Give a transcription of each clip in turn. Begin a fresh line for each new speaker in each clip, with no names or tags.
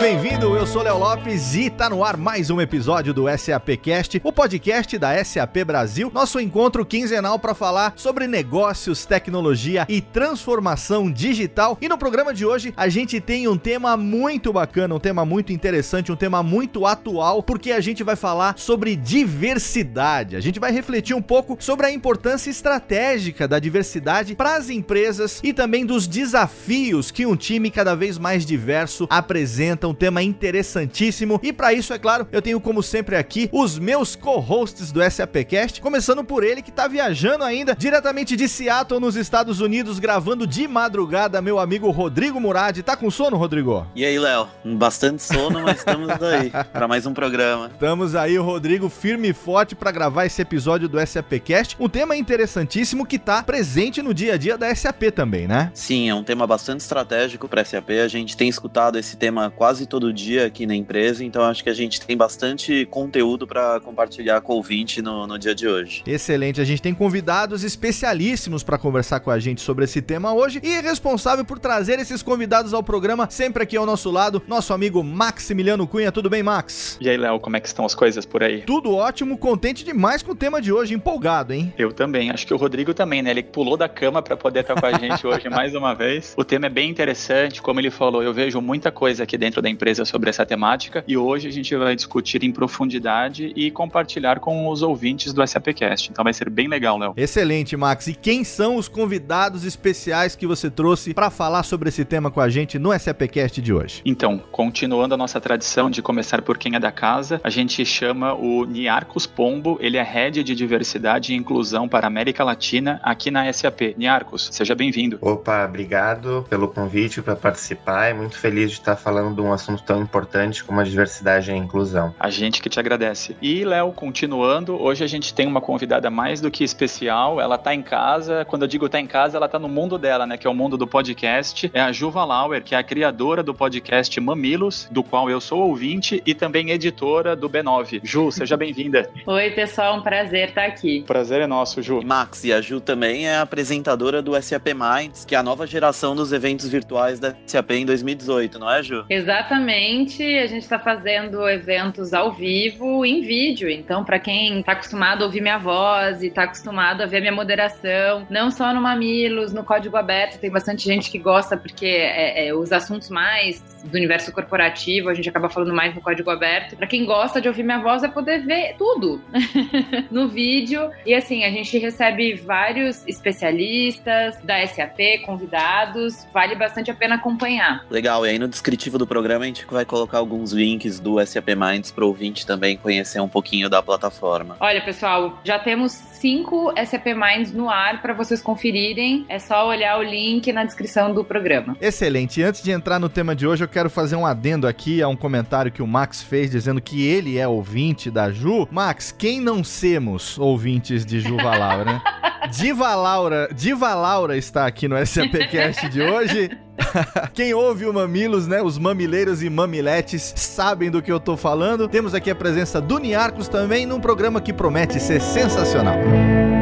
Bem-vindo. Eu sou Léo Lopes e tá no ar mais um episódio do SAPcast, o podcast da SAP Brasil, nosso encontro quinzenal para falar sobre negócios, tecnologia e transformação digital. E no programa de hoje a gente tem um tema muito bacana, um tema muito interessante, um tema muito atual, porque a gente vai falar sobre diversidade. A gente vai refletir um pouco sobre a importância estratégica da diversidade para as empresas e também dos desafios que um time cada vez mais diverso apresenta um tema interessantíssimo. E para isso, é claro, eu tenho como sempre aqui os meus co-hosts do SAPcast, começando por ele que tá viajando ainda diretamente de Seattle, nos Estados Unidos, gravando de madrugada, meu amigo Rodrigo Murad. Tá com sono, Rodrigo?
E aí, Léo? Bastante sono, mas estamos aí para mais um programa.
Estamos aí, o Rodrigo, firme e forte para gravar esse episódio do SAPcast. Um tema interessantíssimo que tá presente no dia a dia da SAP também, né?
Sim, é um tema bastante estratégico para SAP. A gente tem escutado esse tema quase todo dia aqui na empresa, então acho que a gente tem bastante conteúdo para compartilhar com o ouvinte no, no dia de hoje.
Excelente, a gente tem convidados especialíssimos para conversar com a gente sobre esse tema hoje e responsável por trazer esses convidados ao programa, sempre aqui ao nosso lado, nosso amigo Maximiliano Cunha. Tudo bem, Max?
E aí, Léo, como é que estão as coisas por aí?
Tudo ótimo, contente demais com o tema de hoje, empolgado, hein?
Eu também, acho que o Rodrigo também, né? Ele pulou da cama para poder estar com a gente hoje mais uma vez. O tema é bem interessante, como ele falou, eu vejo muita coisa coisa aqui dentro da empresa sobre essa temática e hoje a gente vai discutir em profundidade e compartilhar com os ouvintes do SAPcast. Então vai ser bem legal, Léo.
Excelente, Max. E quem são os convidados especiais que você trouxe para falar sobre esse tema com a gente no SAPcast de hoje?
Então, continuando a nossa tradição de começar por quem é da casa, a gente chama o Niarcos Pombo, ele é head de diversidade e inclusão para a América Latina aqui na SAP. Niarcos, seja bem-vindo.
Opa, obrigado pelo convite para participar. É muito feliz de estar falando de um assunto tão importante como a diversidade e a inclusão.
A gente que te agradece. E, Léo, continuando, hoje a gente tem uma convidada mais do que especial. Ela tá em casa. Quando eu digo tá em casa, ela tá no mundo dela, né? Que é o mundo do podcast. É a Juva Lauer, que é a criadora do podcast Mamilos, do qual eu sou ouvinte e também editora do B9. Ju, seja bem-vinda.
Oi, pessoal, um prazer estar aqui.
Prazer é nosso, Ju.
E Max, e a Ju também é apresentadora do SAP Minds, que é a nova geração dos eventos virtuais da SAP em 2018, não é, Ju? Ju?
Exatamente. A gente está fazendo eventos ao vivo, em vídeo. Então, para quem está acostumado a ouvir minha voz e está acostumado a ver minha moderação, não só no Mamilos, no Código Aberto, tem bastante gente que gosta porque é, é, os assuntos mais do universo corporativo, a gente acaba falando mais no Código Aberto. Para quem gosta de ouvir minha voz, é poder ver tudo no vídeo. E assim, a gente recebe vários especialistas da SAP, convidados. Vale bastante a pena acompanhar.
Legal. E aí no descritivo do programa a gente vai colocar alguns links do SAP Minds para o ouvinte também conhecer um pouquinho da plataforma.
Olha, pessoal, já temos cinco SAP Minds no ar para vocês conferirem. É só olhar o link na descrição do programa.
Excelente. E antes de entrar no tema de hoje, eu quero fazer um adendo aqui a um comentário que o Max fez dizendo que ele é ouvinte da Ju. Max, quem não semos ouvintes de Juva Laura, né? Diva Laura, Diva Laura está aqui no SAPcast de hoje. Quem ouve o Mamilos, né? Os mamileiros e mamiletes sabem do que eu tô falando. Temos aqui a presença do Niarcos também num programa que promete ser sensacional. Vamos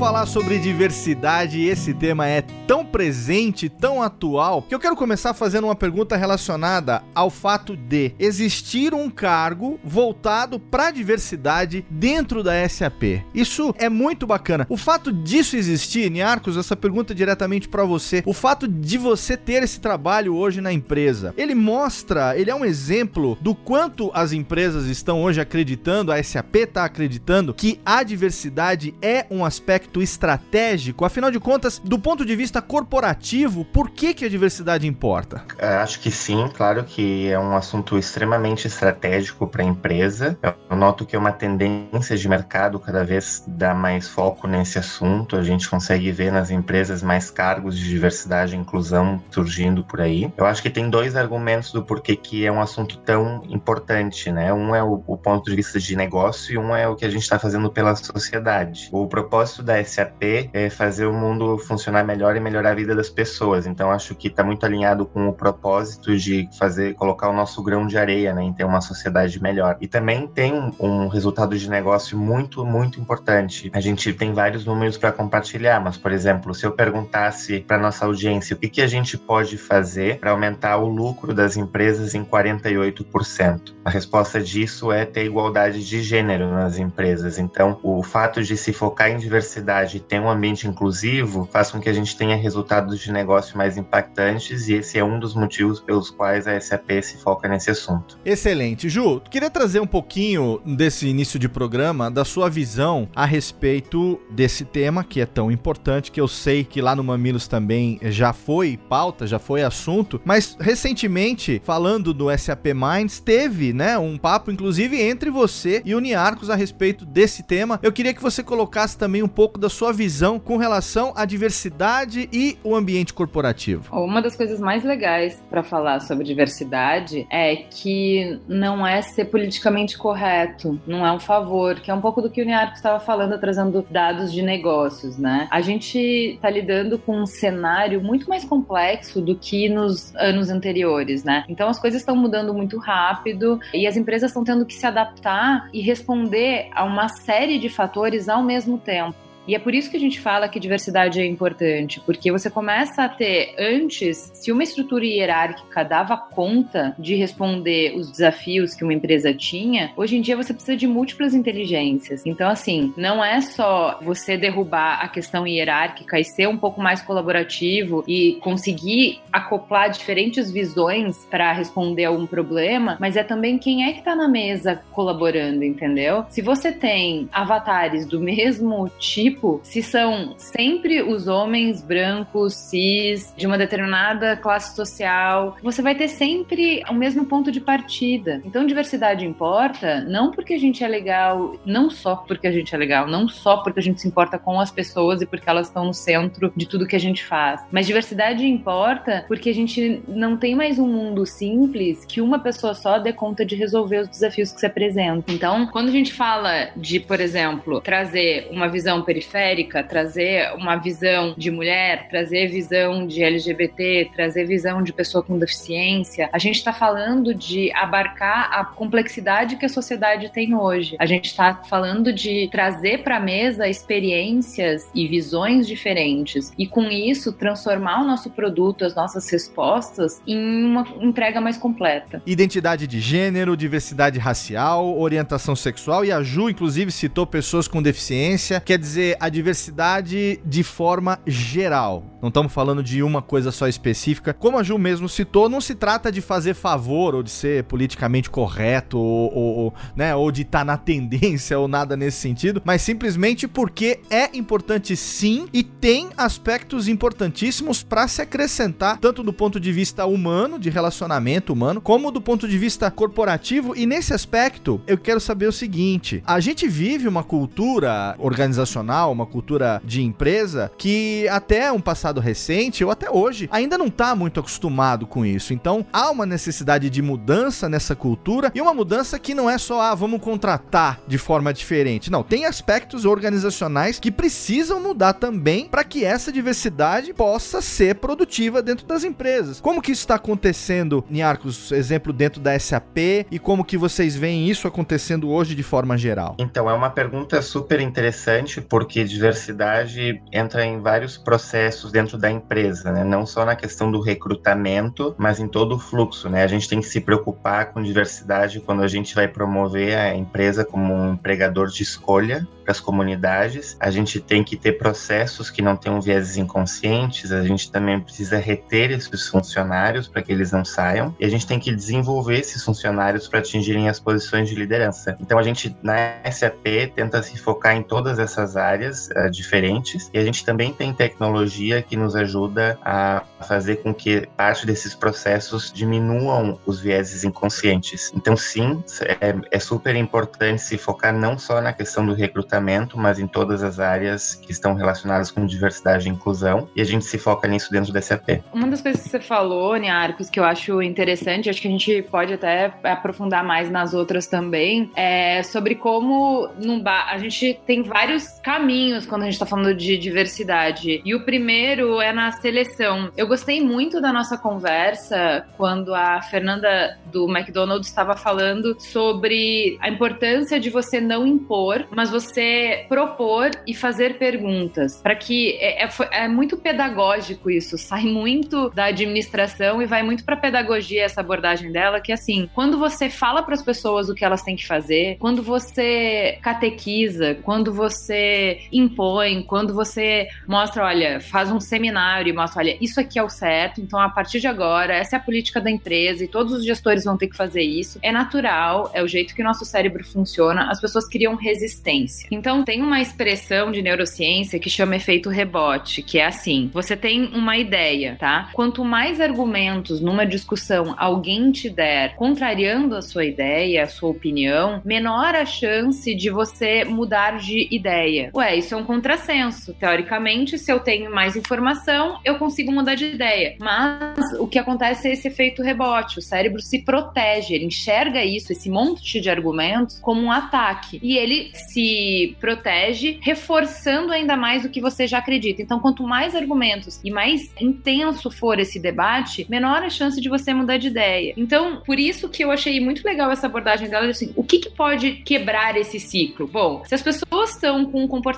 falar sobre diversidade e esse tema é tão presente, tão atual, que eu quero começar fazendo uma pergunta relacionada ao fato de existir um cargo voltado para diversidade dentro da SAP. Isso é muito bacana. O fato disso existir, Niarcos, essa pergunta é diretamente para você. O fato de você ter esse trabalho hoje na empresa, ele mostra, ele é um exemplo do quanto as empresas estão hoje acreditando, a SAP está acreditando que a diversidade é um aspecto aspecto estratégico? Afinal de contas, do ponto de vista corporativo, por que, que a diversidade importa?
É, acho que sim, claro que é um assunto extremamente estratégico para a empresa. Eu noto que é uma tendência de mercado cada vez dar mais foco nesse assunto. A gente consegue ver nas empresas mais cargos de diversidade e inclusão surgindo por aí. Eu acho que tem dois argumentos do porquê que é um assunto tão importante, né? Um é o, o ponto de vista de negócio e um é o que a gente está fazendo pela sociedade. O propósito da SAP é fazer o mundo funcionar melhor e melhorar a vida das pessoas. Então acho que está muito alinhado com o propósito de fazer, colocar o nosso grão de areia, né, em ter uma sociedade melhor. E também tem um, um resultado de negócio muito, muito importante. A gente tem vários números para compartilhar, mas por exemplo, se eu perguntasse para nossa audiência o que, que a gente pode fazer para aumentar o lucro das empresas em 48%, a resposta disso é ter igualdade de gênero nas empresas. Então, o fato de se focar em diversidade e ter um ambiente inclusivo faz com que a gente tenha resultados de negócio mais impactantes e esse é um dos motivos pelos quais a SAP se foca nesse assunto.
Excelente. Ju, queria trazer um pouquinho desse início de programa da sua visão a respeito desse tema que é tão importante, que eu sei que lá no Mamilos também já foi pauta, já foi assunto, mas recentemente, falando do SAP Minds, teve, né, um papo inclusive entre você e o Niarcos a respeito desse tema. Eu queria que você colocasse também um pouco da sua visão com relação à diversidade e o ambiente corporativo.
Uma das coisas mais legais para falar sobre diversidade é que não é ser politicamente correto, não é um favor, que é um pouco do que o Niarcos estava falando, trazendo dados de negócios, né? A gente está lidando com um cenário muito mais complexo do que nos anos anteriores, né? Então as coisas estão mudando muito rápido e as empresas estão tendo que se adaptar e responder a uma série de fatores ao mesmo tempo. E é por isso que a gente fala que diversidade é importante, porque você começa a ter, antes, se uma estrutura hierárquica dava conta de responder os desafios que uma empresa tinha, hoje em dia você precisa de múltiplas inteligências. Então, assim, não é só você derrubar a questão hierárquica e ser um pouco mais colaborativo e conseguir acoplar diferentes visões para responder a um problema, mas é também quem é que está na mesa colaborando, entendeu? Se você tem avatares do mesmo tipo, tipo, se são sempre os homens brancos, cis, de uma determinada classe social, você vai ter sempre o mesmo ponto de partida. Então, diversidade importa não porque a gente é legal, não só porque a gente é legal, não só porque a gente se importa com as pessoas e porque elas estão no centro de tudo que a gente faz, mas diversidade importa porque a gente não tem mais um mundo simples que uma pessoa só dê conta de resolver os desafios que se apresentam. Então, quando a gente fala de, por exemplo, trazer uma visão periférica, periférica, trazer uma visão de mulher, trazer visão de LGBT, trazer visão de pessoa com deficiência. A gente está falando de abarcar a complexidade que a sociedade tem hoje. A gente está falando de trazer para a mesa experiências e visões diferentes e com isso transformar o nosso produto, as nossas respostas em uma entrega mais completa.
Identidade de gênero, diversidade racial, orientação sexual e a Ju inclusive citou pessoas com deficiência. Quer dizer, a diversidade de forma geral. Não estamos falando de uma coisa só específica. Como a Ju mesmo citou, não se trata de fazer favor ou de ser politicamente correto ou, ou, ou né, ou de estar tá na tendência ou nada nesse sentido, mas simplesmente porque é importante sim e tem aspectos importantíssimos para se acrescentar, tanto do ponto de vista humano, de relacionamento humano, como do ponto de vista corporativo. E nesse aspecto, eu quero saber o seguinte: a gente vive uma cultura organizacional uma cultura de empresa que até um passado recente ou até hoje ainda não está muito acostumado com isso. Então há uma necessidade de mudança nessa cultura e uma mudança que não é só ah, vamos contratar de forma diferente. Não, tem aspectos organizacionais que precisam mudar também para que essa diversidade possa ser produtiva dentro das empresas. Como que isso está acontecendo, Niarcos, exemplo dentro da SAP e como que vocês veem isso acontecendo hoje de forma geral?
Então é uma pergunta super interessante porque que diversidade entra em vários processos dentro da empresa, né? não só na questão do recrutamento, mas em todo o fluxo. Né? A gente tem que se preocupar com diversidade quando a gente vai promover a empresa como um empregador de escolha para as comunidades. A gente tem que ter processos que não tenham vieses inconscientes, a gente também precisa reter esses funcionários para que eles não saiam, e a gente tem que desenvolver esses funcionários para atingirem as posições de liderança. Então a gente na SAP tenta se focar em todas essas áreas áreas uh, diferentes. E a gente também tem tecnologia que nos ajuda a fazer com que parte desses processos diminuam os vieses inconscientes. Então, sim, é, é super importante se focar não só na questão do recrutamento, mas em todas as áreas que estão relacionadas com diversidade e inclusão. E a gente se foca nisso dentro do SAP.
Uma das coisas que você falou, Niarcos, que eu acho interessante, acho que a gente pode até aprofundar mais nas outras também, é sobre como num a gente tem vários caminhos quando a gente está falando de diversidade. E o primeiro é na seleção. Eu gostei muito da nossa conversa quando a Fernanda do McDonald's estava falando sobre a importância de você não impor, mas você propor e fazer perguntas. Para que é, é, é, muito pedagógico isso, sai muito da administração e vai muito para pedagogia essa abordagem dela, que assim, quando você fala para as pessoas o que elas têm que fazer, quando você catequiza, quando você impõe, quando você mostra, olha, faz um seminário e mostra, olha, isso aqui é o certo, então a partir de agora, essa é a política da empresa e todos os gestores vão ter que fazer isso. É natural, é o jeito que o nosso cérebro funciona, as pessoas criam resistência. Então tem uma expressão de neurociência que chama efeito rebote, que é assim: você tem uma ideia, tá? Quanto mais argumentos numa discussão alguém te der contrariando a sua ideia, a sua opinião, menor a chance de você mudar de ideia. Ué, isso é um contrassenso. Teoricamente, se eu tenho mais informação, eu consigo mudar de ideia. Mas o que acontece é esse efeito rebote. O cérebro se protege, ele enxerga isso, esse monte de argumentos, como um ataque. E ele se protege, reforçando ainda mais o que você já acredita. Então, quanto mais argumentos e mais intenso for esse debate, menor a chance de você mudar de ideia. Então, por isso que eu achei muito legal essa abordagem dela, assim, o que, que pode quebrar esse ciclo? Bom, se as pessoas estão com um comportamento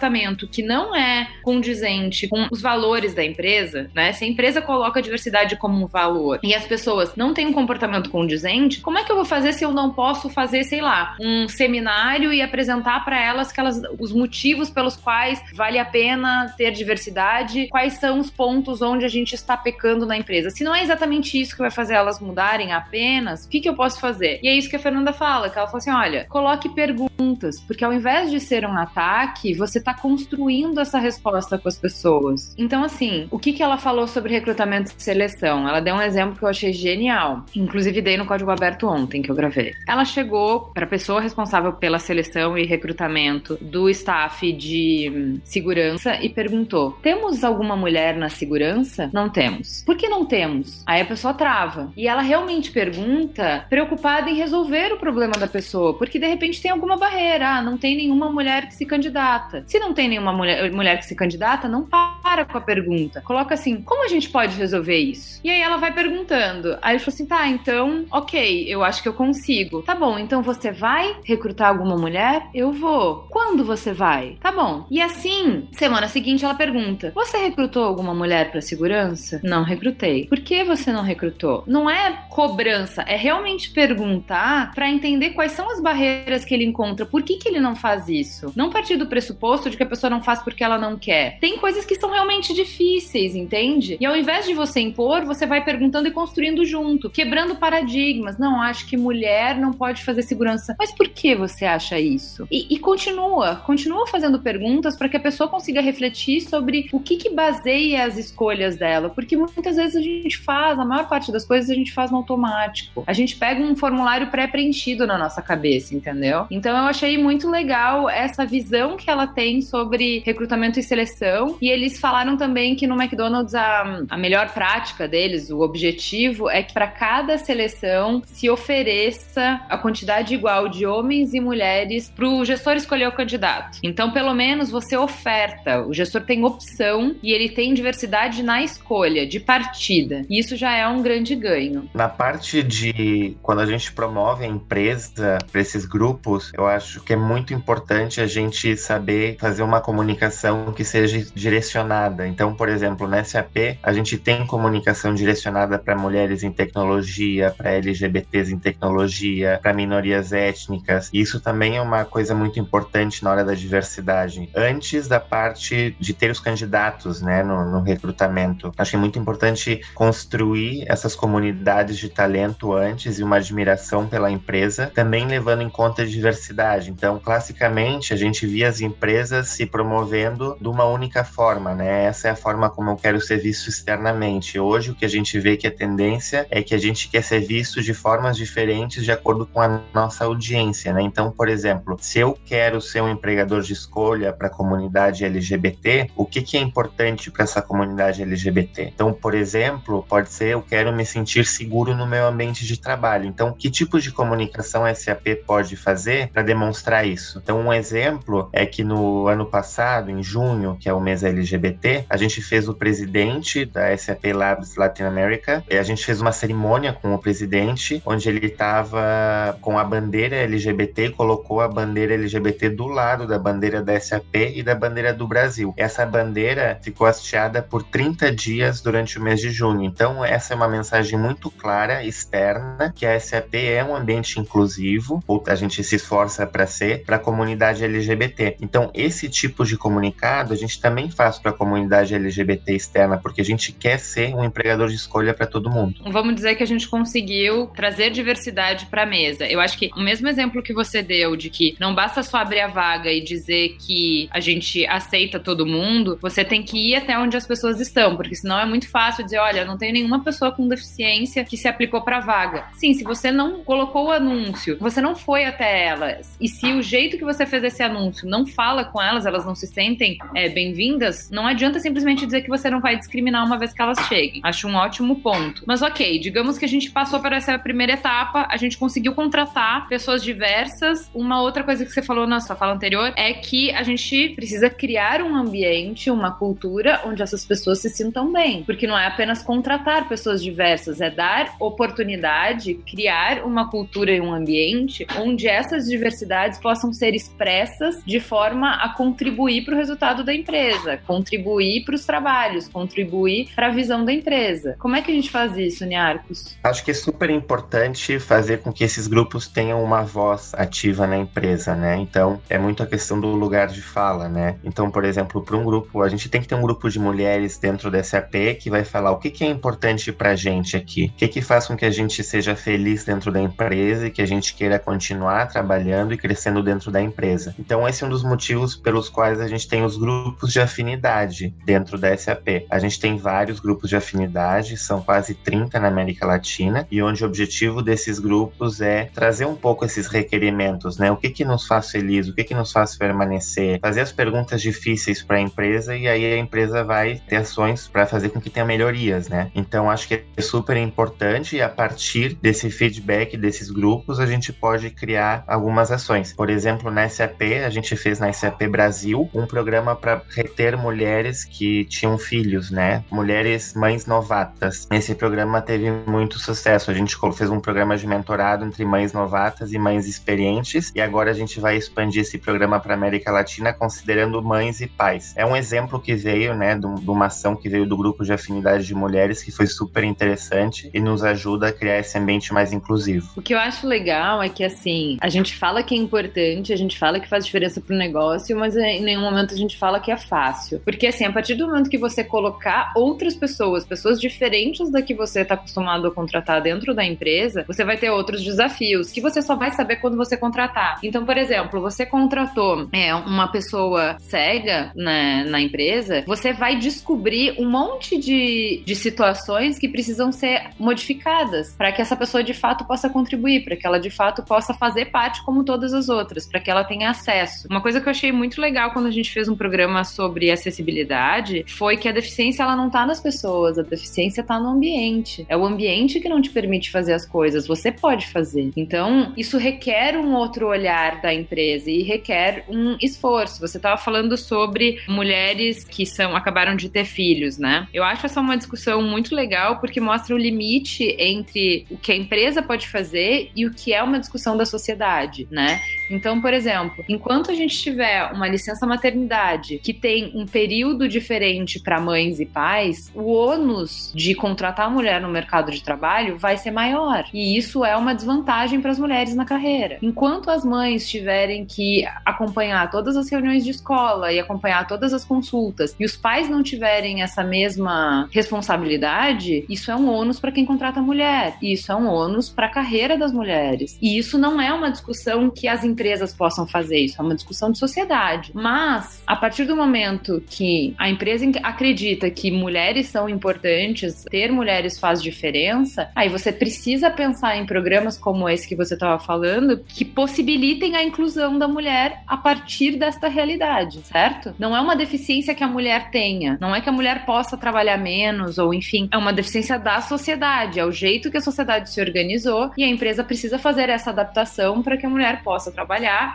que não é condizente com os valores da empresa, né? Se a empresa coloca a diversidade como um valor e as pessoas não têm um comportamento condizente, como é que eu vou fazer se eu não posso fazer, sei lá, um seminário e apresentar para elas que elas, os motivos pelos quais vale a pena ter diversidade, quais são os pontos onde a gente está pecando na empresa? Se não é exatamente isso que vai fazer elas mudarem apenas, o que, que eu posso fazer? E é isso que a Fernanda fala, que ela fala assim, olha, coloque perguntas, porque ao invés de ser um ataque, você está construindo essa resposta com as pessoas. Então, assim, o que, que ela falou sobre recrutamento e seleção? Ela deu um exemplo que eu achei genial. Inclusive, dei no código aberto ontem que eu gravei. Ela chegou para a pessoa responsável pela seleção e recrutamento do staff de hum, segurança e perguntou: Temos alguma mulher na segurança? Não temos. Por que não temos? Aí a pessoa trava. E ela realmente pergunta, preocupada em resolver o problema da pessoa, porque de repente tem alguma barreira. Ah, não tem nenhuma mulher que se candidata. Se não tem nenhuma mulher, mulher que se candidata, não para com a pergunta. Coloca assim: como a gente pode resolver isso? E aí ela vai perguntando. Aí ele falou assim: tá, então, ok, eu acho que eu consigo. Tá bom, então você vai recrutar alguma mulher? Eu vou. Quando você vai? Tá bom. E assim, semana seguinte ela pergunta: você recrutou alguma mulher para segurança? Não recrutei. Por que você não recrutou? Não é cobrança, é realmente perguntar para entender quais são as barreiras que ele encontra. Por que, que ele não faz isso? Não partir do pressuposto de que a pessoa não faz porque ela não quer. Tem coisas que são realmente difíceis, entende? E ao invés de você impor, você vai perguntando e construindo junto, quebrando paradigmas. Não, acho que mulher não pode fazer segurança. Mas por que você acha isso? E, e continua, continua fazendo perguntas para que a pessoa consiga refletir sobre o que, que baseia as escolhas dela. Porque muitas vezes a gente faz, a maior parte das coisas a gente faz no automático. A gente pega um formulário pré-preenchido na nossa cabeça, entendeu? Então eu achei muito legal essa visão que ela tem sobre recrutamento e seleção. E eles falaram também que no McDonald's a, a melhor prática deles, o objetivo é que para cada seleção se ofereça a quantidade igual de homens e mulheres para o gestor escolher o candidato. Então, pelo menos você oferta, o gestor tem opção e ele tem diversidade na escolha de partida. E isso já é um grande ganho.
Na parte de quando a gente promove a empresa para esses grupos, eu acho que é muito importante a gente saber fazer uma comunicação que seja direcionada. Então, por exemplo, na SAP, a gente tem comunicação direcionada para mulheres em tecnologia, para LGBTs em tecnologia, para minorias étnicas. Isso também é uma coisa muito importante na hora da diversidade. Antes da parte de ter os candidatos né, no, no recrutamento, acho que é muito importante construir essas comunidades de talento antes e uma admiração pela empresa, também levando em conta a diversidade. Então, classicamente, a gente via as empresas se promovendo de uma única forma, né? Essa é a forma como eu quero ser visto externamente. Hoje, o que a gente vê que a tendência é que a gente quer ser visto de formas diferentes de acordo com a nossa audiência, né? Então, por exemplo, se eu quero ser um empregador de escolha para a comunidade LGBT, o que, que é importante para essa comunidade LGBT? Então, por exemplo, pode ser eu quero me sentir seguro no meu ambiente de trabalho. Então, que tipo de comunicação SAP pode fazer para demonstrar isso? Então, um exemplo é que no ano passado, em junho, que é o mês LGBT, a gente fez o presidente da SAP Labs Latin America, e a gente fez uma cerimônia com o presidente, onde ele estava com a bandeira LGBT colocou a bandeira LGBT do lado da bandeira da SAP e da bandeira do Brasil. Essa bandeira ficou hasteada por 30 dias durante o mês de junho. Então, essa é uma mensagem muito clara, externa, que a SAP é um ambiente inclusivo, ou a gente se esforça para ser, para a comunidade LGBT. Então, esse tipo de comunicado a gente também faz para a comunidade LGBT externa, porque a gente quer ser um empregador de escolha para todo mundo.
Vamos dizer que a gente conseguiu trazer diversidade para a mesa. Eu acho que o mesmo exemplo que você deu de que não basta só abrir a vaga e dizer que a gente aceita todo mundo, você tem que ir até onde as pessoas estão, porque senão é muito fácil dizer, olha, não tem nenhuma pessoa com deficiência que se aplicou para vaga. Sim, se você não colocou o anúncio, você não foi até elas, e se o jeito que você fez esse anúncio não fala com elas, elas não se sentem é, bem-vindas, não adianta simplesmente dizer que você não vai discriminar uma vez que elas cheguem. Acho um ótimo ponto. Mas ok, digamos que a gente passou por essa primeira etapa, a gente conseguiu contratar pessoas diversas. Uma outra coisa que você falou na sua fala anterior é que a gente precisa criar um ambiente, uma cultura onde essas pessoas se sintam bem. Porque não é apenas contratar pessoas diversas, é dar oportunidade, criar uma cultura e um ambiente onde essas diversidades possam ser expressas de forma a contribuir para o resultado da empresa, contribuir para os trabalhos, contribuir para a visão da empresa. Como é que a gente faz isso, Niarcos?
Acho que é super importante fazer com que esses grupos tenham uma voz ativa na empresa, né? Então, é muito a questão do lugar de fala, né? Então, por exemplo, para um grupo, a gente tem que ter um grupo de mulheres dentro da SAP que vai falar o que, que é importante para a gente aqui, o que, que faz com que a gente seja feliz dentro da empresa e que a gente queira continuar trabalhando e crescendo dentro da empresa. Então, esse é um dos motivos pelos quais a gente tem os grupos de afinidade dentro da SAP. A gente tem vários grupos de afinidade, são quase 30 na América Latina, e onde o objetivo desses grupos é trazer um pouco esses requerimentos, né? O que que nos faz feliz, o que que nos faz permanecer, fazer as perguntas difíceis para a empresa e aí a empresa vai ter ações para fazer com que tenha melhorias, né? Então acho que é super importante e a partir desse feedback desses grupos a gente pode criar algumas ações. Por exemplo, na SAP, a gente fez na SAP Brasil um programa para reter mulheres que tinham filhos, né? Mulheres mães novatas. Esse programa teve muito sucesso. A gente fez um programa de mentorado entre mães novatas e mães experientes e agora a gente vai expandir esse programa para América Latina considerando mães e pais. É um exemplo que veio, né, de uma ação que veio do grupo de afinidade de mulheres que foi super interessante e nos ajuda a criar esse ambiente mais inclusivo.
O que eu acho legal é que assim, a gente fala que é importante, a gente fala que faz diferença pro negócio, mas em nenhum momento a gente fala que é fácil. Porque assim, a partir do momento que você colocar outras pessoas, pessoas diferentes da que você está acostumado a contratar dentro da empresa, você vai ter outros desafios que você só vai saber quando você contratar. Então, por exemplo, você contratou é, uma pessoa cega na, na empresa, você vai descobrir um monte de, de situações que precisam ser modificadas para que essa pessoa de fato possa contribuir, para que ela de fato possa fazer parte como todas as outras, para que ela tenha acesso. Uma coisa que eu achei muito legal quando a gente fez um programa sobre acessibilidade foi que a deficiência ela não está nas pessoas, a deficiência está no ambiente. É o ambiente que não te permite fazer as coisas, você pode fazer. Então, isso requer um outro olhar da empresa e requer um esforço. Você estava falando sobre mulheres que são acabaram de ter filhos, né? Eu acho essa uma discussão muito legal porque mostra o limite entre o que a empresa pode fazer e o que é uma discussão da sociedade, né? Então, por exemplo, enquanto a gente tiver uma licença maternidade que tem um período diferente para mães e pais, o ônus de contratar a mulher no mercado de trabalho vai ser maior. E isso é uma desvantagem para as mulheres na carreira. Enquanto as mães tiverem que acompanhar todas as reuniões de escola e acompanhar todas as consultas e os pais não tiverem essa mesma responsabilidade, isso é um ônus para quem contrata a mulher. E isso é um ônus para a carreira das mulheres. E isso não é uma discussão que as empresas possam fazer, isso é uma discussão de sociedade. Mas, a partir do momento que a empresa acredita que mulheres são importantes, ter mulheres faz diferença, aí você precisa pensar em programas como esse que você estava falando, que possibilitem a inclusão da mulher a partir desta realidade, certo? Não é uma deficiência que a mulher tenha, não é que a mulher possa trabalhar menos, ou enfim, é uma deficiência da sociedade, é o jeito que a sociedade se organizou e a empresa precisa fazer essa adaptação para que a mulher possa trabalhar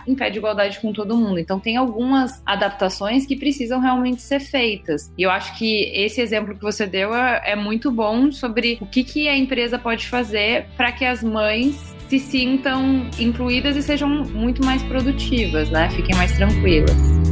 em pé de igualdade com todo mundo. Então, tem algumas adaptações que precisam realmente ser feitas. E eu acho que esse exemplo que você deu é, é muito bom sobre o que, que a empresa pode fazer para que as mães se sintam incluídas e sejam muito mais produtivas, né? Fiquem mais tranquilas.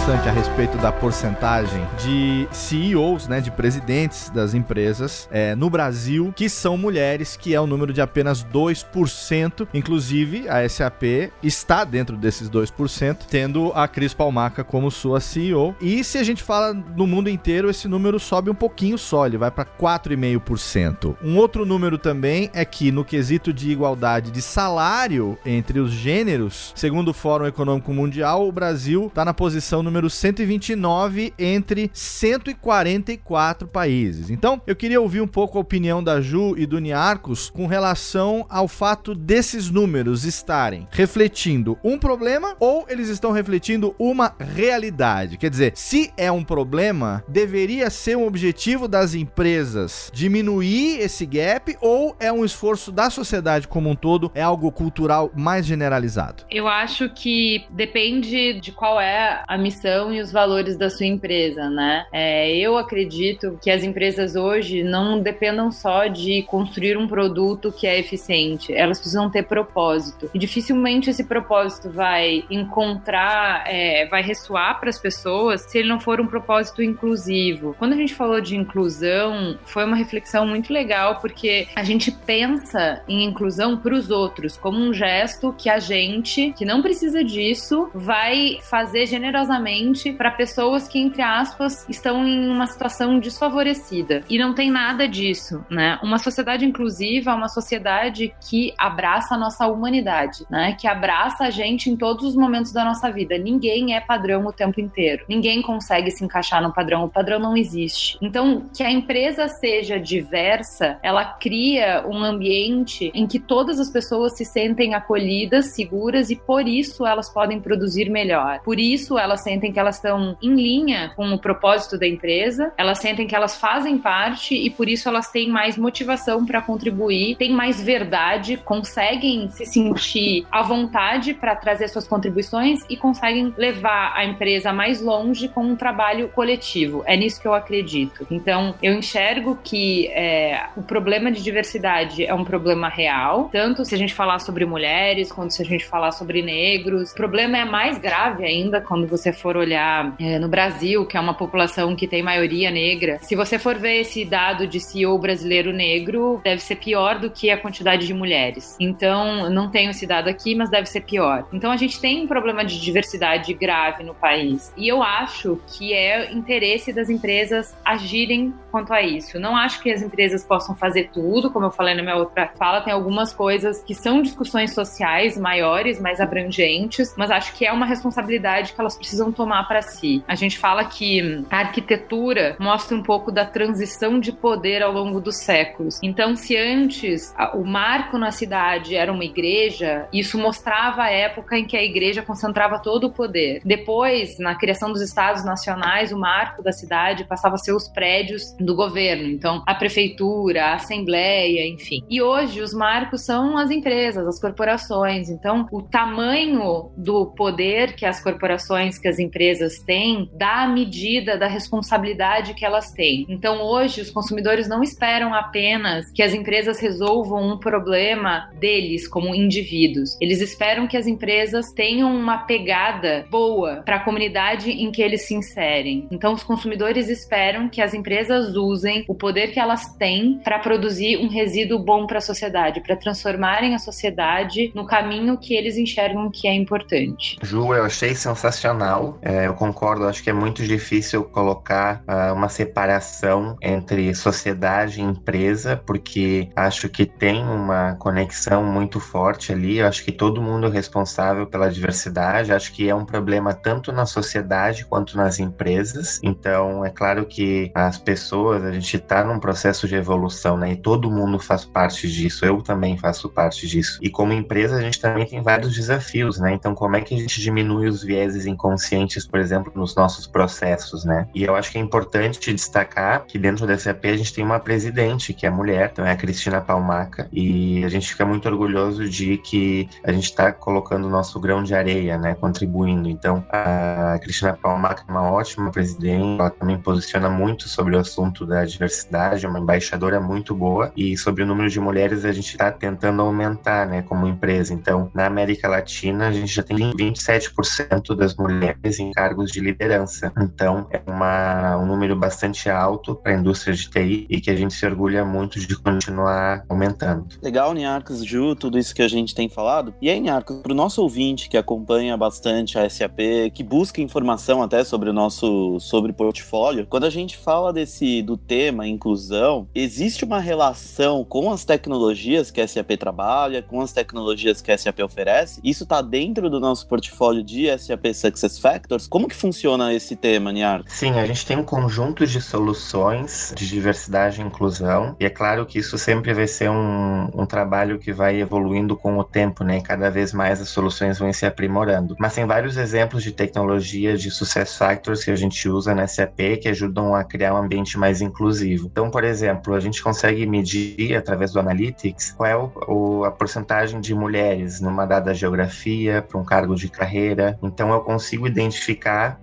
Interessante a respeito da porcentagem de CEOs, né, de presidentes das empresas é, no Brasil que são mulheres, que é o um número de apenas 2%. Inclusive, a SAP está dentro desses 2%, tendo a Cris Palmaca como sua CEO. E se a gente fala no mundo inteiro, esse número sobe um pouquinho só, ele vai para 4,5%. Um outro número também é que no quesito de igualdade de salário entre os gêneros, segundo o Fórum Econômico Mundial, o Brasil está na posição número 129 entre 144 países. Então, eu queria ouvir um pouco a opinião da Ju e do Niarcos com relação ao fato desses números estarem refletindo um problema ou eles estão refletindo uma realidade. Quer dizer, se é um problema, deveria ser um objetivo das empresas diminuir esse gap ou é um esforço da sociedade como um todo, é algo cultural mais generalizado?
Eu acho que depende de qual é a missão missão e os valores da sua empresa, né? É, eu acredito que as empresas hoje não dependam só de construir um produto que é eficiente, elas precisam ter propósito. E dificilmente esse propósito vai encontrar, é, vai ressoar para as pessoas se ele não for um propósito inclusivo. Quando a gente falou de inclusão, foi uma reflexão muito legal porque a gente pensa em inclusão para os outros como um gesto que a gente, que não precisa disso, vai fazer generosamente para pessoas que, entre aspas, estão em uma situação desfavorecida. E não tem nada disso, né? Uma sociedade inclusiva é uma sociedade que abraça a nossa humanidade, né? Que abraça a gente em todos os momentos da nossa vida. Ninguém é padrão o tempo inteiro. Ninguém consegue se encaixar no padrão. O padrão não existe. Então, que a empresa seja diversa, ela cria um ambiente em que todas as pessoas se sentem acolhidas, seguras e por isso elas podem produzir melhor. Por isso elas sentem sentem que elas estão em linha com o propósito da empresa, elas sentem que elas fazem parte e por isso elas têm mais motivação para contribuir, têm mais verdade, conseguem se sentir à vontade para trazer suas contribuições e conseguem levar a empresa mais longe com um trabalho coletivo. É nisso que eu acredito. Então, eu enxergo que é, o problema de diversidade é um problema real, tanto se a gente falar sobre mulheres, quanto se a gente falar sobre negros. O problema é mais grave ainda quando você for for olhar é, no Brasil, que é uma população que tem maioria negra, se você for ver esse dado de CEO brasileiro negro, deve ser pior do que a quantidade de mulheres. Então, não tenho esse dado aqui, mas deve ser pior. Então, a gente tem um problema de diversidade grave no país. E eu acho que é interesse das empresas agirem quanto a isso. Não acho que as empresas possam fazer tudo, como eu falei na minha outra fala, tem algumas coisas que são discussões sociais maiores, mais abrangentes, mas acho que é uma responsabilidade que elas precisam tomar para si. A gente fala que a arquitetura mostra um pouco da transição de poder ao longo dos séculos. Então, se antes o marco na cidade era uma igreja, isso mostrava a época em que a igreja concentrava todo o poder. Depois, na criação dos estados nacionais, o marco da cidade passava a ser os prédios do governo. Então, a prefeitura, a assembleia, enfim. E hoje os marcos são as empresas, as corporações. Então, o tamanho do poder que as corporações, que as têm, dá a medida da responsabilidade que elas têm. Então, hoje os consumidores não esperam apenas que as empresas resolvam um problema deles como indivíduos. Eles esperam que as empresas tenham uma pegada boa para a comunidade em que eles se inserem. Então, os consumidores esperam que as empresas usem o poder que elas têm para produzir um resíduo bom para a sociedade, para transformarem a sociedade no caminho que eles enxergam que é importante.
Ju, eu achei sensacional. É, eu concordo, acho que é muito difícil colocar uh, uma separação entre sociedade e empresa, porque acho que tem uma conexão muito forte ali. Eu acho que todo mundo é responsável pela diversidade. Acho que é um problema tanto na sociedade quanto nas empresas. Então, é claro que as pessoas, a gente está num processo de evolução, né? E todo mundo faz parte disso. Eu também faço parte disso. E como empresa, a gente também tem vários desafios, né? Então, como é que a gente diminui os vieses inconscientes, por exemplo, nos nossos processos, né? E eu acho que é importante destacar que dentro da SAP a gente tem uma presidente que é mulher, então é a Cristina Palmaca, e a gente fica muito orgulhoso de que a gente está colocando o nosso grão de areia, né? Contribuindo. Então, a Cristina Palmaca é uma ótima presidente, ela também posiciona muito sobre o assunto da diversidade, é uma embaixadora muito boa, e sobre o número de mulheres a gente está tentando aumentar, né? Como empresa. Então, na América Latina, a gente já tem 27% das mulheres em cargos de liderança. Então, é uma, um número bastante alto para a indústria de TI e que a gente se orgulha muito de continuar aumentando.
Legal, Niarcos, Ju, tudo isso que a gente tem falado. E aí, Niarcos, para o nosso ouvinte que acompanha bastante a SAP, que busca informação até sobre o nosso sobre portfólio, quando a gente fala desse do tema inclusão, existe uma relação com as tecnologias que a SAP trabalha, com as tecnologias que a SAP oferece? Isso está dentro do nosso portfólio de SAP Success Factors? Como que funciona esse tema, Niar?
Sim, a gente tem um conjunto de soluções de diversidade e inclusão, e é claro que isso sempre vai ser um, um trabalho que vai evoluindo com o tempo, né? Cada vez mais as soluções vão se aprimorando. Mas tem vários exemplos de tecnologia de Success Factors que a gente usa na SAP que ajudam a criar um ambiente mais inclusivo. Então, por exemplo, a gente consegue medir através do Analytics qual é o, a porcentagem de mulheres numa dada geografia para um cargo de carreira. Então, eu consigo identificar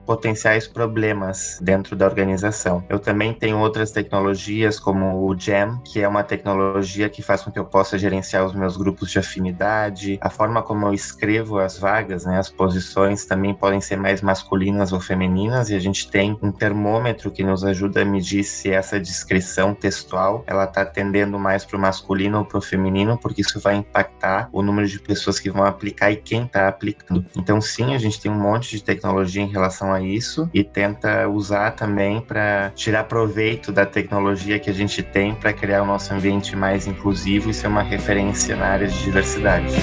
potenciais problemas dentro da organização. Eu também tenho outras tecnologias, como o GEM, que é uma tecnologia que faz com que eu possa gerenciar os meus grupos de afinidade, a forma como eu escrevo as vagas, né, as posições também podem ser mais masculinas ou femininas, e a gente tem um termômetro que nos ajuda a medir se essa descrição textual ela está tendendo mais para o masculino ou para o feminino, porque isso vai impactar o número de pessoas que vão aplicar e quem está aplicando. Então, sim, a gente tem um monte de tecnologia em relação a isso e tenta usar também para tirar proveito da tecnologia que a gente tem para criar o nosso ambiente mais inclusivo e ser uma referência na área de diversidade.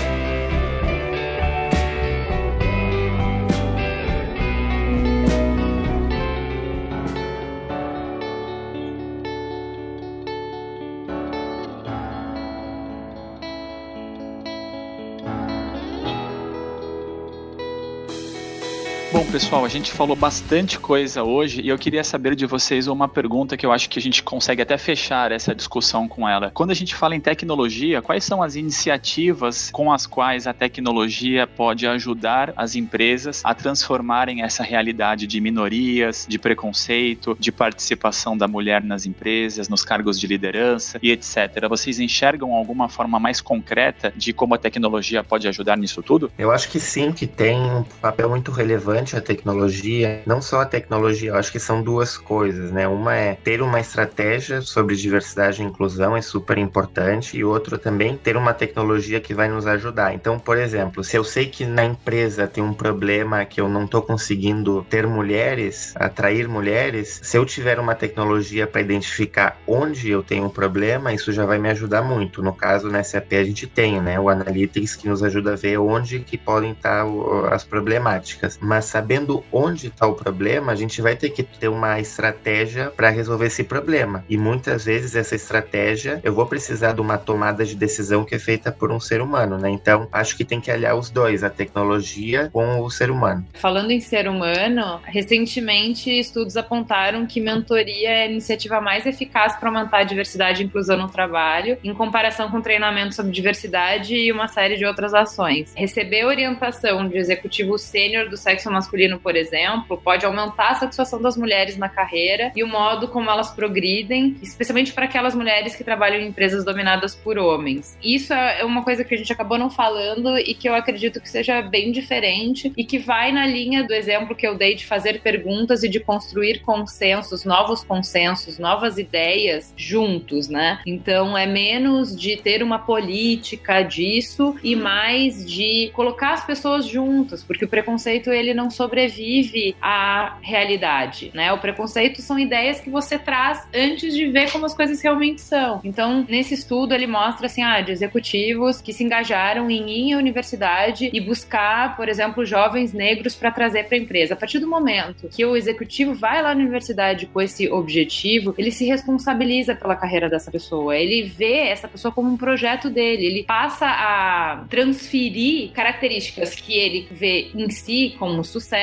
Bom, pessoal, a gente falou bastante coisa hoje e eu queria saber de vocês uma pergunta que eu acho que a gente consegue até fechar essa discussão com ela. Quando a gente fala em tecnologia, quais são as iniciativas com as quais a tecnologia pode ajudar as empresas a transformarem essa realidade de minorias, de preconceito, de participação da mulher nas empresas, nos cargos de liderança e etc. Vocês enxergam alguma forma mais concreta de como a tecnologia pode ajudar nisso tudo?
Eu acho que sim, que tem um papel muito relevante a tecnologia, não só a tecnologia, eu acho que são duas coisas, né? Uma é ter uma estratégia sobre diversidade e inclusão, é super importante, e outro também ter uma tecnologia que vai nos ajudar. Então, por exemplo, se eu sei que na empresa tem um problema que eu não estou conseguindo ter mulheres, atrair mulheres, se eu tiver uma tecnologia para identificar onde eu tenho um problema, isso já vai me ajudar muito. No caso, na SAP a gente tem, né, o Analytics que nos ajuda a ver onde que podem estar as problemáticas. Mas mas sabendo onde está o problema, a gente vai ter que ter uma estratégia para resolver esse problema. E muitas vezes essa estratégia, eu vou precisar de uma tomada de decisão que é feita por um ser humano, né? Então, acho que tem que aliar os dois, a tecnologia com o ser humano.
Falando em ser humano, recentemente estudos apontaram que mentoria é a iniciativa mais eficaz para aumentar a diversidade e inclusão no trabalho, em comparação com treinamento sobre diversidade e uma série de outras ações. Receber orientação de executivo sênior do sexo masculino, por exemplo, pode aumentar a satisfação das mulheres na carreira e o modo como elas progridem, especialmente para aquelas mulheres que trabalham em empresas dominadas por homens. Isso é uma coisa que a gente acabou não falando e que eu acredito que seja bem diferente e que vai na linha do exemplo que eu dei de fazer perguntas e de construir consensos, novos consensos, novas ideias juntos, né? Então é menos de ter uma política disso e mais de colocar as pessoas juntas, porque o preconceito ele não sobrevive à realidade, né? O preconceito são ideias que você traz antes de ver como as coisas realmente são. Então, nesse estudo ele mostra assim, ah, de executivos que se engajaram em ir à universidade e buscar, por exemplo, jovens negros para trazer para a empresa. A partir do momento que o executivo vai lá na universidade com esse objetivo, ele se responsabiliza pela carreira dessa pessoa. Ele vê essa pessoa como um projeto dele. Ele passa a transferir características que ele vê em si como sucesso,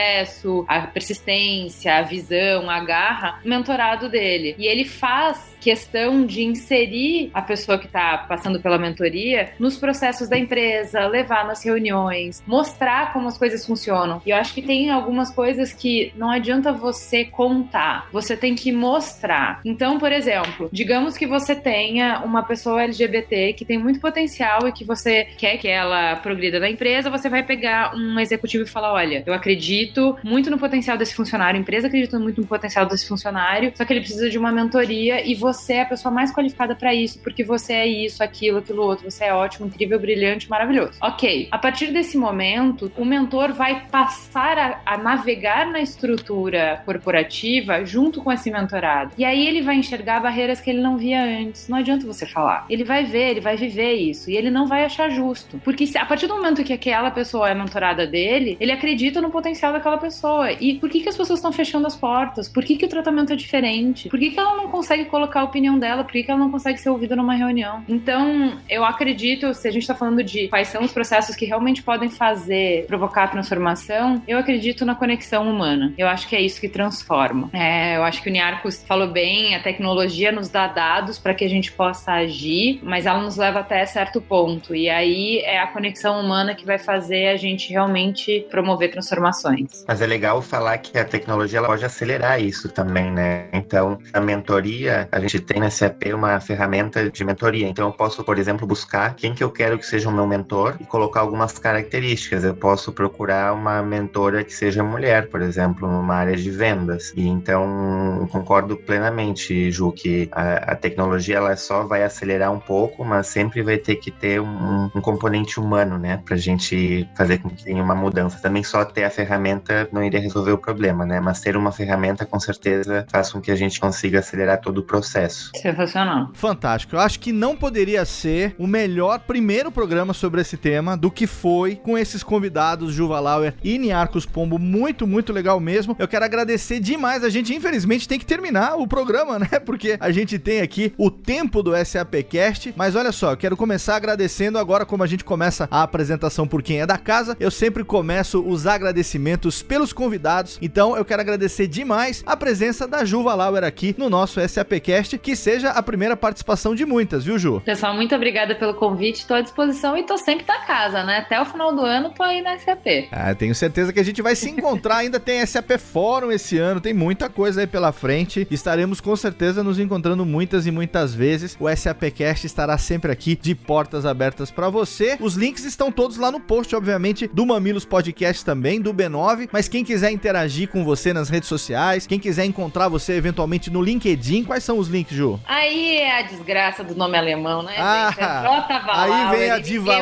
a persistência, a visão, a garra, mentorado dele. E ele faz questão de inserir a pessoa que está passando pela mentoria nos processos da empresa, levar nas reuniões, mostrar como as coisas funcionam. E eu acho que tem algumas coisas que não adianta você contar, você tem que mostrar. Então, por exemplo, digamos que você tenha uma pessoa LGBT que tem muito potencial e que você quer que ela progrida na empresa, você vai pegar um executivo e falar: olha, eu acredito muito no potencial desse funcionário, a empresa acredita muito no potencial desse funcionário, só que ele precisa de uma mentoria e você é a pessoa mais qualificada para isso, porque você é isso, aquilo, aquilo outro, você é ótimo, incrível, brilhante, maravilhoso. Ok, a partir desse momento, o mentor vai passar a, a navegar na estrutura corporativa junto com esse mentorado. E aí ele vai enxergar barreiras que ele não via antes. Não adianta você falar. Ele vai ver, ele vai viver isso. E ele não vai achar justo. Porque a partir do momento que aquela pessoa é mentorada dele, ele acredita no potencial daquela pessoa. E por que, que as pessoas estão fechando as portas? Por que, que o tratamento é diferente? Por que, que ela não consegue colocar a opinião dela? Por que, que ela não consegue ser ouvida numa reunião? Então, eu acredito, se a gente está falando de quais são os processos que realmente podem fazer, provocar a transformação, eu acredito na conexão humana. Eu acho que é isso que transforma. É, eu acho que o Niarcos falou bem, a tecnologia nos dá dados para que a gente possa agir, mas ela nos leva até certo ponto. E aí é a conexão humana que vai fazer a gente realmente promover transformações.
Mas é legal falar que a tecnologia ela pode acelerar isso também, né? Então, a mentoria, a gente tem na SAP uma ferramenta de mentoria. Então, eu posso, por exemplo, buscar quem que eu quero que seja o meu mentor e colocar algumas características. Eu posso procurar uma mentora que seja mulher, por exemplo, numa área de vendas. E então, concordo plenamente, Ju, que a, a tecnologia ela só vai acelerar um pouco, mas sempre vai ter que ter um, um componente humano, né? Pra gente fazer com que tenha uma mudança. Também só ter a ferramenta não iria resolver o problema, né? Mas ter uma ferramenta com certeza faz com que a gente consiga acelerar todo o processo.
Sensacional.
Fantástico. Eu acho que não poderia ser o melhor primeiro programa sobre esse tema do que foi com esses convidados, Juva Lauer e Niarcos Pombo. Muito, muito legal mesmo. Eu quero agradecer demais. A gente, infelizmente, tem que terminar o programa, né? Porque a gente tem aqui o tempo do SAPcast. Mas olha só, eu quero começar agradecendo agora, como a gente começa a apresentação por quem é da casa. Eu sempre começo os agradecimentos pelos convidados. Então, eu quero agradecer demais a presença da Juva Lauer aqui no nosso SAPcast. Que seja a primeira participação de muitas, viu, Ju?
Pessoal, muito obrigada pelo convite. Estou à disposição e tô sempre na casa, né? Até o final do ano tô aí na SAP.
Ah, tenho certeza que a gente vai se encontrar. Ainda tem SAP Fórum esse ano, tem muita coisa aí pela frente. Estaremos com certeza nos encontrando muitas e muitas vezes. O SAPcast estará sempre aqui de portas abertas para você. Os links estão todos lá no post, obviamente, do Mamilos Podcast também, do B9. Mas quem quiser interagir com você nas redes sociais, quem quiser encontrar você eventualmente no LinkedIn, quais são os links, Ju?
Aí é a desgraça do nome alemão, né?
Ah,
gente? É J.
Aí vem a diva-.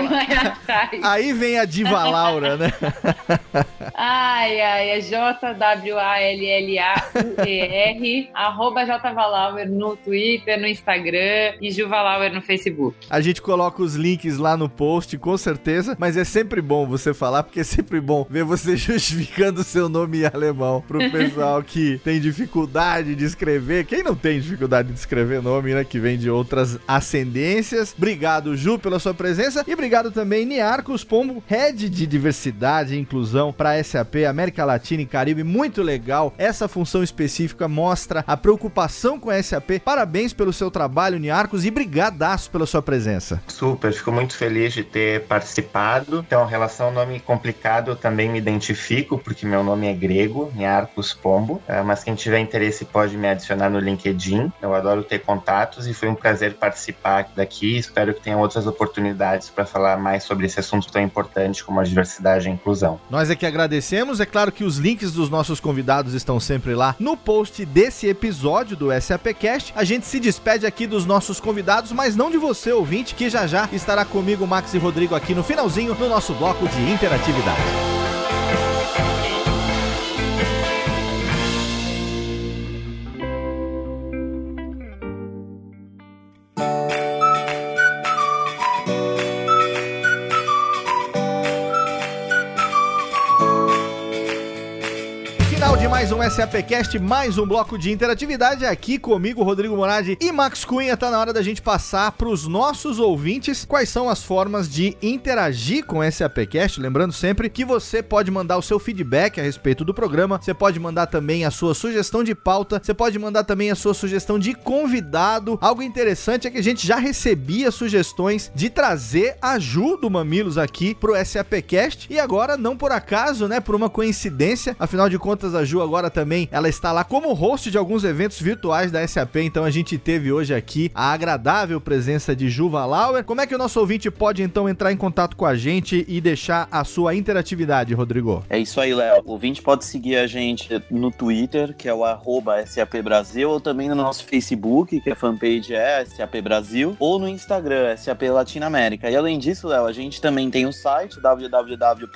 Aí vem a Diva Laura, né?
Ai, ai, é J-W-A-L-L-A-U-E-R, arroba J. Valauer no Twitter, no Instagram e Ju Valauer no Facebook.
A gente coloca os links lá no post, com certeza, mas é sempre bom você falar, porque é sempre bom ver você justificando seu nome em alemão pro pessoal que tem dificuldade de escrever. Quem não tem dificuldade de escrever nome, né? Que vem de outras ascendências. Obrigado, Ju, pela sua presença. E obrigado também, Niarcos Pombo, head de diversidade e inclusão para SAP, América Latina e Caribe. Muito legal. Essa função específica mostra a preocupação com a SAP. Parabéns pelo seu trabalho, Niarcos, e brigadaço pela sua presença.
Super, fico muito feliz de ter participado. Então, relação nome complicado, eu também me identifico, porque meu nome é grego, Niarcos Pombo. É, mas quem tiver interesse pode me adicionar no LinkedIn. Eu adoro ter contatos e foi um prazer participar daqui. Espero que tenha outras oportunidades para falar mais sobre esse assunto tão importante como a diversidade e a inclusão.
Nós é que agradecemos. É claro que os links dos nossos convidados estão sempre lá no post desse episódio do SAPcast. A gente se despede aqui dos nossos convidados, mas não de você, ouvinte, que já já estará comigo, Max e Rodrigo, aqui no finalzinho no nosso bloco de interatividade. Mais um SAPcast, mais um bloco de interatividade aqui comigo, Rodrigo Moradi e Max Cunha. Tá na hora da gente passar para os nossos ouvintes quais são as formas de interagir com o SAPcast. Lembrando sempre que você pode mandar o seu feedback a respeito do programa, você pode mandar também a sua sugestão de pauta, você pode mandar também a sua sugestão de convidado. Algo interessante é que a gente já recebia sugestões de trazer a Ju do Mamilos aqui pro SAPcast e agora, não por acaso, né, por uma coincidência, afinal de contas a Ju agora também, ela está lá como host de alguns eventos virtuais da SAP, então a gente teve hoje aqui a agradável presença de Juva Lauer. Como é que o nosso ouvinte pode então entrar em contato com a gente e deixar a sua interatividade, Rodrigo?
É isso aí, Léo. O ouvinte pode seguir a gente no Twitter, que é o arroba SAP Brasil, ou também no nosso Facebook, que a fanpage é SAP Brasil, ou no Instagram, SAP Latinoamérica. E além disso, Léo, a gente também tem o site www.sap.com.br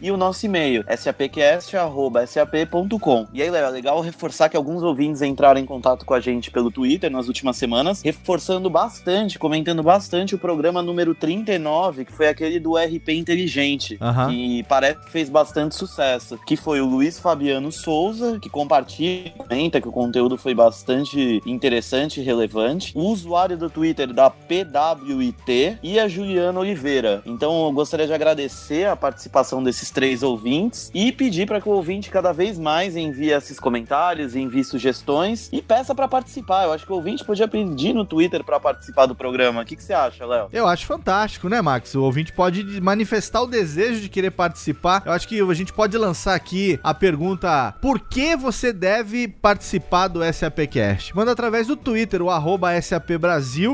e o nosso e-mail, sapcast.com sap.com. E aí, Léo, é legal reforçar que alguns ouvintes entraram em contato com a gente pelo Twitter nas últimas semanas, reforçando bastante, comentando bastante o programa número 39, que foi aquele do RP Inteligente, uhum. que parece que fez bastante sucesso, que foi o Luiz Fabiano Souza, que compartilha, comenta que o conteúdo foi bastante interessante e relevante, o usuário do Twitter da PWIT e a Juliana Oliveira. Então, eu gostaria de agradecer a participação desses três ouvintes e pedir para que o ouvinte cada vez mais envie esses comentários, envie sugestões e peça para participar. Eu acho que o ouvinte podia pedir no Twitter para participar do programa. O que, que você acha, Léo?
Eu acho fantástico, né, Max? O ouvinte pode manifestar o desejo de querer participar. Eu acho que a gente pode lançar aqui a pergunta: por que você deve participar do SAPcast? Manda através do Twitter, o arroba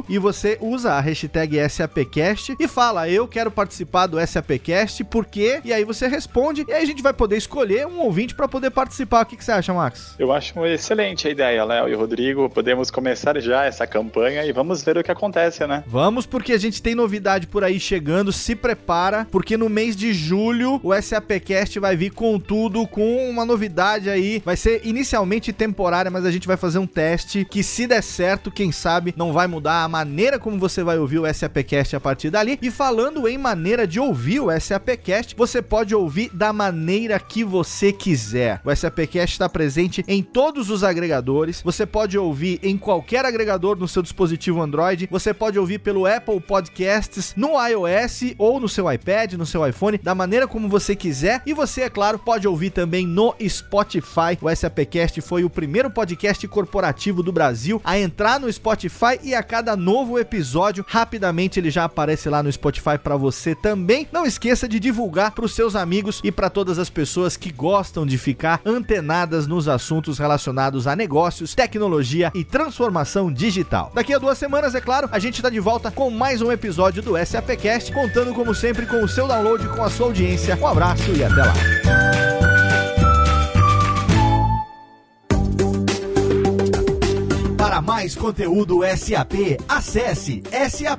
e você usa a hashtag SAPcast e fala: Eu quero participar do SAPcast, por quê? E aí você responde, e aí a gente vai poder escolher um ouvinte para poder participar. O que, que, você acha, Max?
Eu acho excelente a ideia, Léo e Rodrigo. Podemos começar já essa campanha e vamos ver o que acontece, né?
Vamos, porque a gente tem novidade por aí chegando. Se prepara, porque no mês de julho o SAPcast vai vir com tudo, com uma novidade aí. Vai ser inicialmente temporária, mas a gente vai fazer um teste que, se der certo, quem sabe não vai mudar a maneira como você vai ouvir o SAPcast a partir dali. E falando em maneira de ouvir o SAPcast, você pode ouvir da maneira que você quiser. O SAPcast está presente em todos os agregadores. Você pode ouvir em qualquer agregador no seu dispositivo Android. Você pode ouvir pelo Apple Podcasts no iOS ou no seu iPad, no seu iPhone, da maneira como você quiser. E você, é claro, pode ouvir também no Spotify. O SAPcast foi o primeiro podcast corporativo do Brasil a entrar no Spotify e a cada novo episódio, rapidamente ele já aparece lá no Spotify para você também. Não esqueça de divulgar para os seus amigos e para todas as pessoas que gostam de ficar antenadas nos assuntos relacionados a negócios, tecnologia e transformação digital. Daqui a duas semanas, é claro, a gente está de volta com mais um episódio do SAPcast, contando como sempre com o seu download, com a sua audiência. Um abraço e até lá. Para mais conteúdo SAP, acesse sap.com.br.